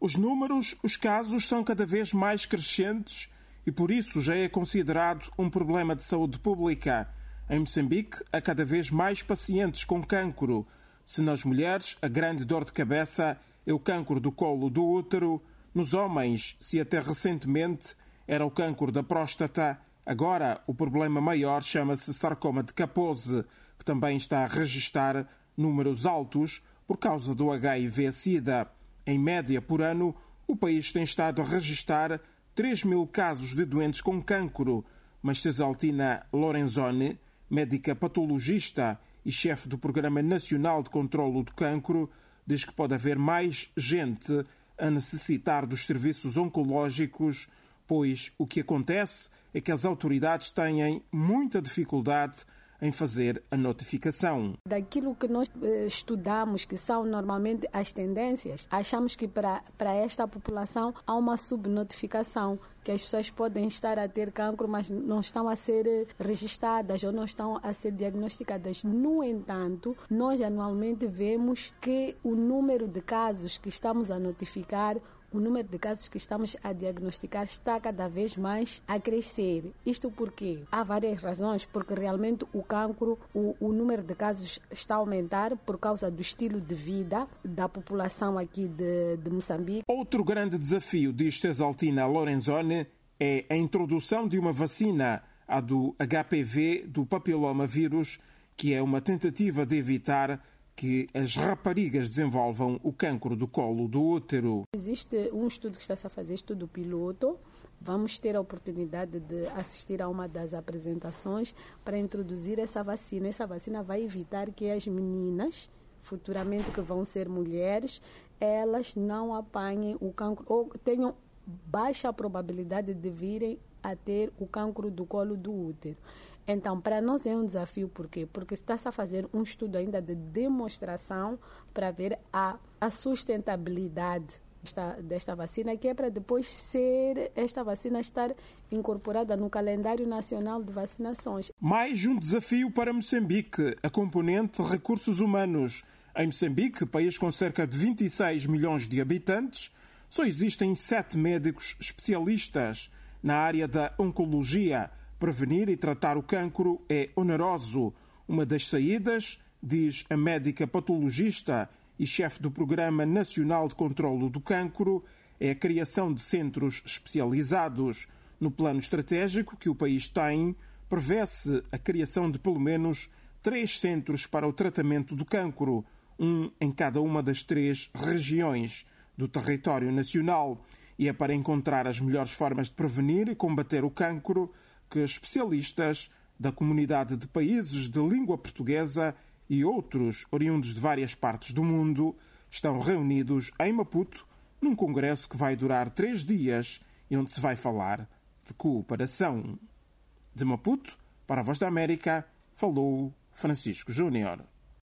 Os números, os casos são cada vez mais crescentes e por isso já é considerado um problema de saúde pública. Em Moçambique, há cada vez mais pacientes com cancro. Se nas mulheres a grande dor de cabeça é o cancro do colo do útero, nos homens, se até recentemente era o cancro da próstata, agora o problema maior chama-se sarcoma de Kaposi, que também está a registrar números altos por causa do HIV-Sida. Em média, por ano, o país tem estado a registrar 3 mil casos de doentes com cancro, mas Cesaltina Lorenzoni, médica patologista e chefe do Programa Nacional de Controlo do Cancro, diz que pode haver mais gente a necessitar dos serviços oncológicos, pois o que acontece é que as autoridades têm muita dificuldade em fazer a notificação. Daquilo que nós eh, estudamos, que são normalmente as tendências, achamos que para, para esta população há uma subnotificação, que as pessoas podem estar a ter cancro, mas não estão a ser eh, registradas ou não estão a ser diagnosticadas. No entanto, nós anualmente vemos que o número de casos que estamos a notificar o número de casos que estamos a diagnosticar está cada vez mais a crescer. Isto porque há várias razões, porque realmente o cancro, o, o número de casos está a aumentar por causa do estilo de vida da população aqui de, de Moçambique. Outro grande desafio, diz Cesaltina Lorenzoni, é a introdução de uma vacina, a do HPV, do papiloma vírus, que é uma tentativa de evitar que as raparigas desenvolvam o cancro do colo do útero. Existe um estudo que está-se a fazer, estudo piloto. Vamos ter a oportunidade de assistir a uma das apresentações para introduzir essa vacina. Essa vacina vai evitar que as meninas, futuramente que vão ser mulheres, elas não apanhem o cancro ou tenham baixa probabilidade de virem a ter o cancro do colo do útero. Então, para nós é um desafio, por quê? Porque está-se a fazer um estudo ainda de demonstração para ver a, a sustentabilidade desta, desta vacina, que é para depois ser esta vacina estar incorporada no calendário nacional de vacinações. Mais um desafio para Moçambique, a componente recursos humanos. Em Moçambique, país com cerca de 26 milhões de habitantes, só existem sete médicos especialistas na área da oncologia Prevenir e tratar o cancro é oneroso. Uma das saídas, diz a médica patologista e chefe do Programa Nacional de Controlo do Cancro, é a criação de centros especializados. No plano estratégico que o país tem, prevê-se a criação de pelo menos três centros para o tratamento do cancro, um em cada uma das três regiões do território nacional. E é para encontrar as melhores formas de prevenir e combater o cancro que especialistas da comunidade de países de língua portuguesa e outros oriundos de várias partes do mundo estão reunidos em Maputo num congresso que vai durar três dias e onde se vai falar de cooperação. De Maputo, para a Voz da América, falou Francisco Júnior.